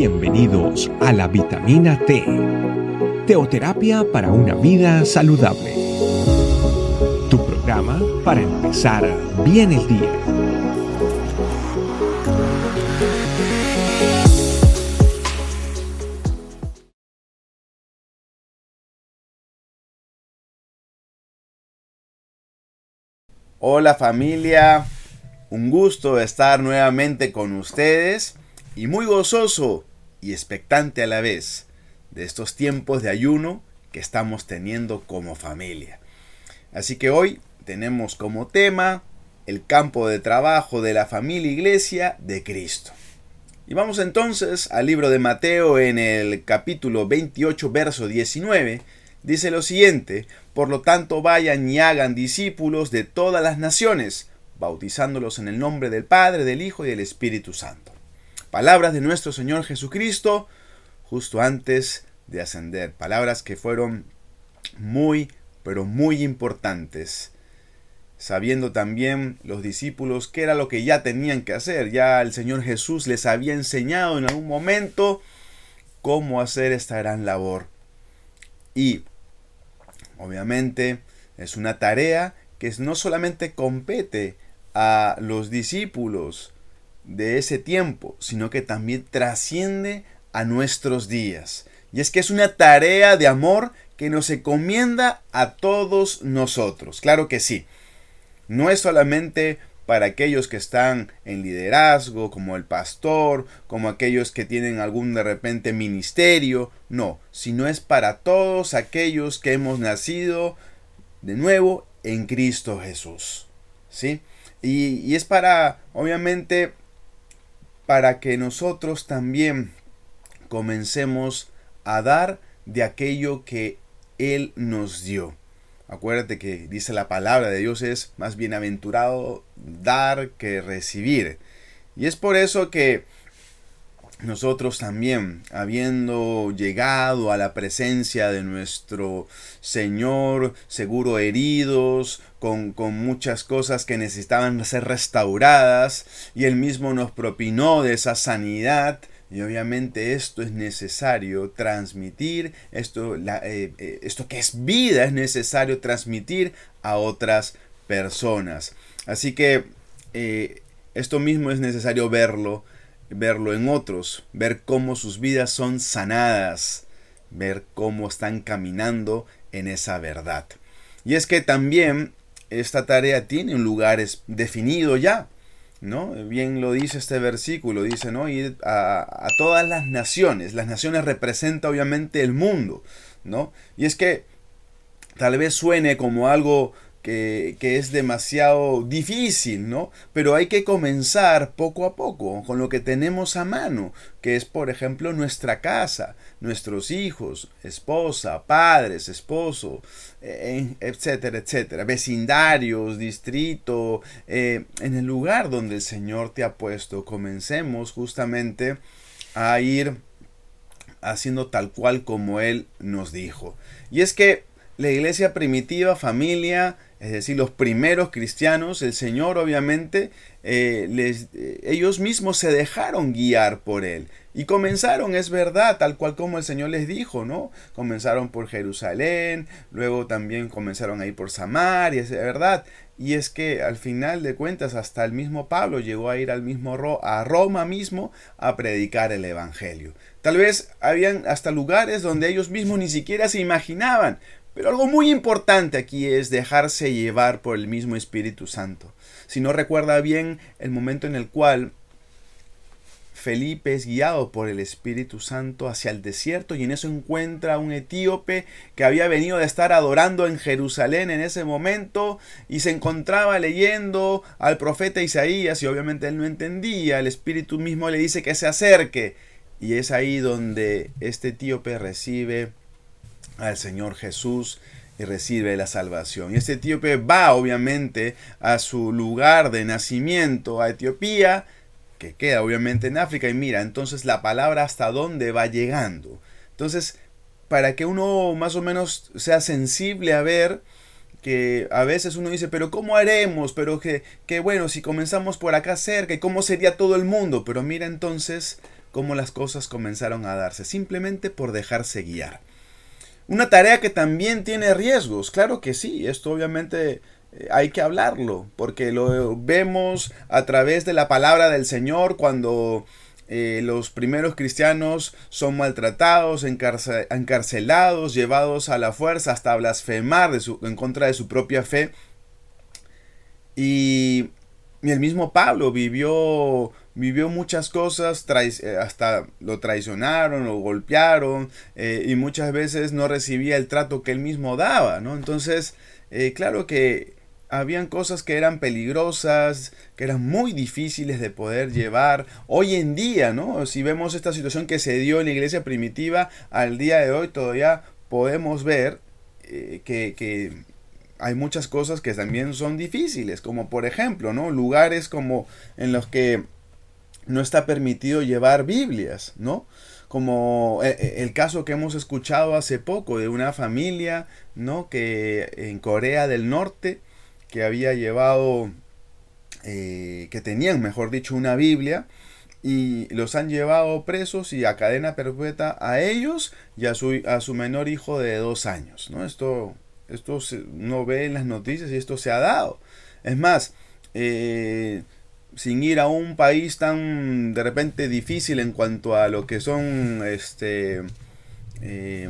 Bienvenidos a la vitamina T, teoterapia para una vida saludable. Tu programa para empezar bien el día. Hola familia, un gusto estar nuevamente con ustedes y muy gozoso y expectante a la vez de estos tiempos de ayuno que estamos teniendo como familia. Así que hoy tenemos como tema el campo de trabajo de la familia iglesia de Cristo. Y vamos entonces al libro de Mateo en el capítulo 28, verso 19. Dice lo siguiente, por lo tanto vayan y hagan discípulos de todas las naciones, bautizándolos en el nombre del Padre, del Hijo y del Espíritu Santo palabras de nuestro Señor Jesucristo justo antes de ascender. Palabras que fueron muy, pero muy importantes. Sabiendo también los discípulos qué era lo que ya tenían que hacer. Ya el Señor Jesús les había enseñado en algún momento cómo hacer esta gran labor. Y obviamente es una tarea que no solamente compete a los discípulos, de ese tiempo, sino que también trasciende a nuestros días. Y es que es una tarea de amor que nos encomienda a todos nosotros. Claro que sí. No es solamente para aquellos que están en liderazgo, como el pastor, como aquellos que tienen algún de repente ministerio, no, sino es para todos aquellos que hemos nacido de nuevo en Cristo Jesús. ¿Sí? Y, y es para, obviamente, para que nosotros también comencemos a dar de aquello que Él nos dio. Acuérdate que dice la palabra de Dios es más bienaventurado dar que recibir. Y es por eso que nosotros también, habiendo llegado a la presencia de nuestro Señor, seguro heridos, con, con, muchas cosas que necesitaban ser restauradas, y Él mismo nos propinó de esa sanidad, y obviamente esto es necesario transmitir, esto, eh, eh, esto que es vida es necesario transmitir a otras personas. Así que eh, esto mismo es necesario verlo verlo en otros, ver cómo sus vidas son sanadas, ver cómo están caminando en esa verdad. Y es que también esta tarea tiene un lugar definido ya, ¿no? Bien lo dice este versículo, dice, ¿no? Ir a, a todas las naciones. Las naciones representan obviamente el mundo, ¿no? Y es que tal vez suene como algo que, es demasiado difícil, ¿no? Pero hay que comenzar poco a poco con lo que tenemos a mano, que es, por ejemplo, nuestra casa, nuestros hijos, esposa, padres, esposo, eh, etcétera, etcétera, vecindarios, distrito, eh, en el lugar donde el Señor te ha puesto. Comencemos justamente a ir haciendo tal cual como Él nos dijo. Y es que la iglesia primitiva, familia, es decir, los primeros cristianos, el Señor obviamente, eh, les, eh, ellos mismos se dejaron guiar por Él. Y comenzaron, es verdad, tal cual como el Señor les dijo, ¿no? Comenzaron por Jerusalén, luego también comenzaron a ir por Samaria, es verdad. Y es que al final de cuentas hasta el mismo Pablo llegó a ir al mismo a Roma mismo a predicar el Evangelio. Tal vez habían hasta lugares donde ellos mismos ni siquiera se imaginaban, pero algo muy importante aquí es dejarse llevar por el mismo Espíritu Santo. Si no recuerda bien el momento en el cual Felipe es guiado por el Espíritu Santo hacia el desierto y en eso encuentra a un etíope que había venido de estar adorando en Jerusalén en ese momento y se encontraba leyendo al profeta Isaías y obviamente él no entendía, el Espíritu mismo le dice que se acerque y es ahí donde este etíope recibe al Señor Jesús y recibe la salvación. Y este etíope va obviamente a su lugar de nacimiento, a Etiopía, que queda obviamente en África, y mira, entonces la palabra hasta dónde va llegando. Entonces, para que uno más o menos sea sensible a ver que a veces uno dice, pero ¿cómo haremos? Pero que, bueno, si comenzamos por acá cerca, ¿y cómo sería todo el mundo? Pero mira entonces cómo las cosas comenzaron a darse, simplemente por dejarse guiar. Una tarea que también tiene riesgos, claro que sí, esto obviamente eh, hay que hablarlo, porque lo vemos a través de la palabra del Señor cuando eh, los primeros cristianos son maltratados, encarcelados, llevados a la fuerza hasta blasfemar en contra de su propia fe. Y, el mismo Pablo vivió, vivió muchas cosas, eh, hasta lo traicionaron, lo golpearon eh, y muchas veces no recibía el trato que él mismo daba. ¿no? Entonces, claro que habían cosas que eran peligrosas, que eran muy difíciles de poder llevar. Hoy en día, ¿no? Si vemos esta situación que se dio en la iglesia primitiva, al día de hoy todavía podemos ver eh, que, hay muchas cosas que también son difíciles, como por ejemplo, ¿no? Lugares como en los que no está permitido llevar Biblias, ¿no? Como eh, eh, el caso que hemos escuchado hace poco de una familia, ¿no? Que en Corea del Norte, que había llevado, eh, que tenían, mejor dicho, una Biblia, y los han llevado presos y a cadena perpetua a ellos y a su, a su menor hijo de dos años. ¿no? Esto, esto no ve en las noticias y esto se ha dado. Es más, eh, sin ir a un país tan de repente difícil en cuanto a lo que son este eh,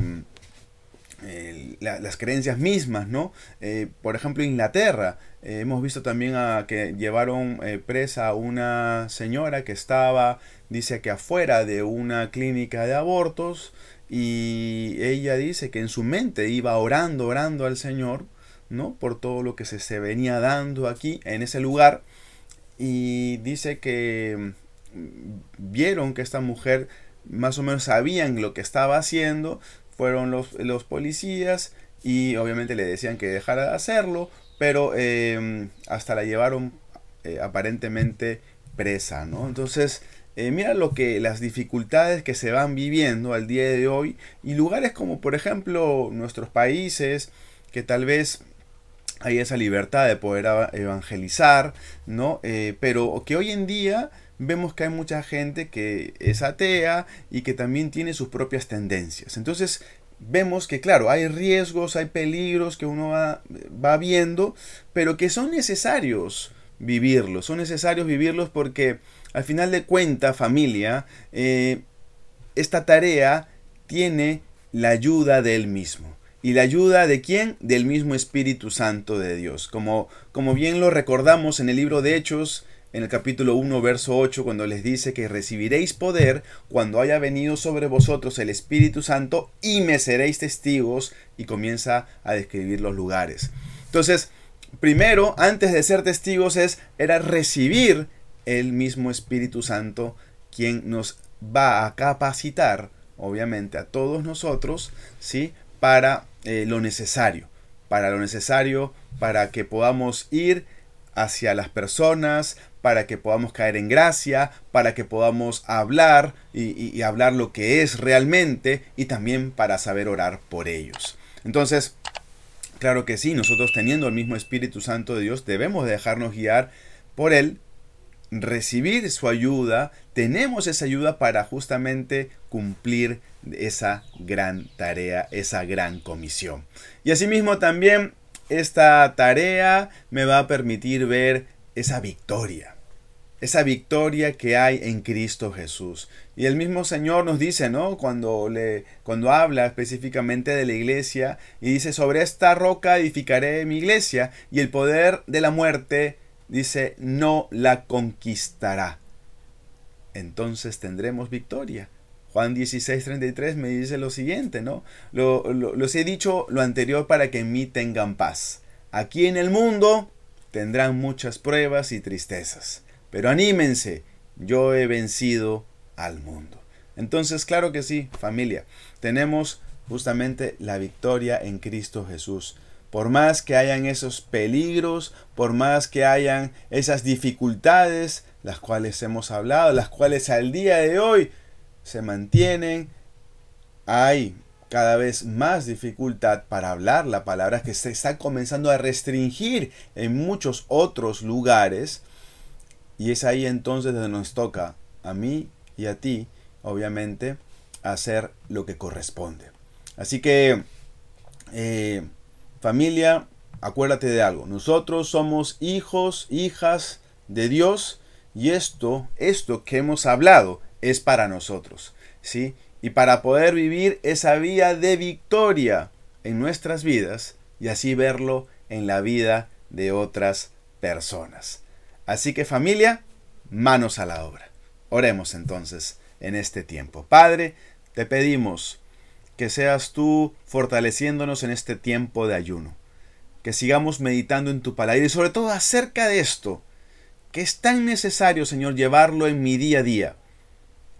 las creencias mismas, ¿no? Eh, por ejemplo, Inglaterra, eh, hemos visto también a que llevaron eh, presa a una señora que estaba, dice que afuera de una clínica de abortos, y ella dice que en su mente iba orando, orando al Señor, ¿no? Por todo lo que se, se venía dando aquí, en ese lugar, y dice que mm, vieron que esta mujer más o menos sabían lo que estaba haciendo, fueron los, los policías y obviamente le decían que dejara de hacerlo, pero em, hasta la llevaron eh, aparentemente presa, ¿no? Entonces, eh, mira lo que las dificultades que se van viviendo al día de hoy y lugares como por ejemplo nuestros países que tal vez hay esa libertad de poder evangelizar, ¿no? Eh, pero que hoy en día vemos que hay mucha gente que es atea y que también tiene sus propias tendencias. Entonces vemos que claro, hay riesgos, hay peligros que uno va, viendo, pero que son necesarios vivirlos, son necesarios vivirlos porque al final de cuenta familia, eh, esta tarea tiene la ayuda del mismo. ¿Y la ayuda de quién? Del mismo Espíritu Santo de Dios. Como, como bien lo recordamos en el libro de Hechos, en el capítulo 1, verso 8, cuando les dice que recibiréis poder cuando haya venido sobre vosotros el Espíritu Santo y me seréis testigos y comienza a describir los lugares. Entonces, primero, antes de ser testigos, es, era recibir el mismo Espíritu Santo quien nos va a capacitar, obviamente, a todos nosotros, ¿sí? Para eh, lo necesario, para lo necesario, para que podamos ir hacia las personas, para que podamos caer en gracia, para que podamos hablar y, hablar lo que es realmente y también para saber orar por ellos. Entonces, claro que sí, nosotros teniendo el mismo Espíritu Santo de Dios debemos dejarnos guiar por Él, recibir su ayuda, tenemos esa ayuda para justamente cumplir esa gran tarea, esa gran comisión. Y asimismo también esta tarea me va a permitir ver esa victoria, esa victoria que hay en Cristo Jesús. Y el mismo Señor nos dice, ¿no? Cuando, le, cuando habla específicamente de la iglesia y dice, sobre esta roca edificaré mi iglesia y el poder de la muerte, dice, no la conquistará. Entonces tendremos victoria. Juan 16, 33 me dice lo siguiente, ¿no? Lo, los he dicho lo anterior para que en mí tengan paz. Aquí en el mundo tendrán muchas pruebas y tristezas. Pero anímense, yo he vencido al mundo. Entonces, claro que sí, familia, tenemos justamente la victoria en Cristo Jesús. Por más que hayan esos peligros, por más que hayan esas dificultades, las cuales hemos hablado, las cuales al día de hoy se mantienen, hay cada vez más dificultad para hablar la palabra que se está comenzando a restringir en muchos otros lugares. Y es ahí entonces donde nos toca a mí y a ti obviamente, hacer lo que corresponde. Así que, eh, familia, acuérdate de algo. Nosotros somos hijos, hijas de Dios y esto, esto que hemos hablado es para nosotros, ¿sí? Y para poder vivir esa vía de victoria en nuestras vidas y así verlo en la vida de otras personas. Así que familia, manos a la obra. Oremos entonces en este tiempo. Padre, te pedimos que seas tú fortaleciéndonos en este tiempo de ayuno, que sigamos meditando en tu palabra y sobre todo acerca de esto, que es tan necesario, Señor, llevarlo en mi día a día.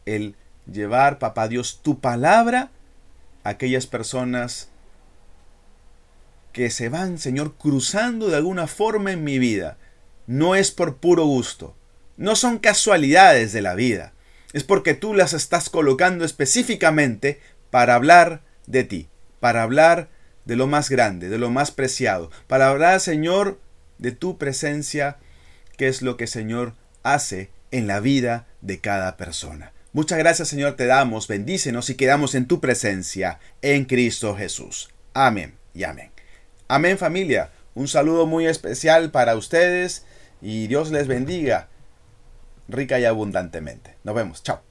El llevar, papá Dios, tu palabra a aquellas personas que se van, Señor, cruzando de alguna forma en mi vida. No es por puro gusto, no son casualidades de la vida, es porque tú las estás colocando específicamente para hablar de ti, para hablar de lo más grande, de lo más preciado, para hablar, Señor, de tu presencia, que es lo que, Señor, hace en la vida de cada persona. Muchas gracias, Señor, te damos, bendícenos y quedamos en tu presencia, en Cristo Jesús. Amén y amén. Amén familia. Un saludo muy especial para ustedes y Dios les bendiga rica y abundantemente. Nos vemos. Chao.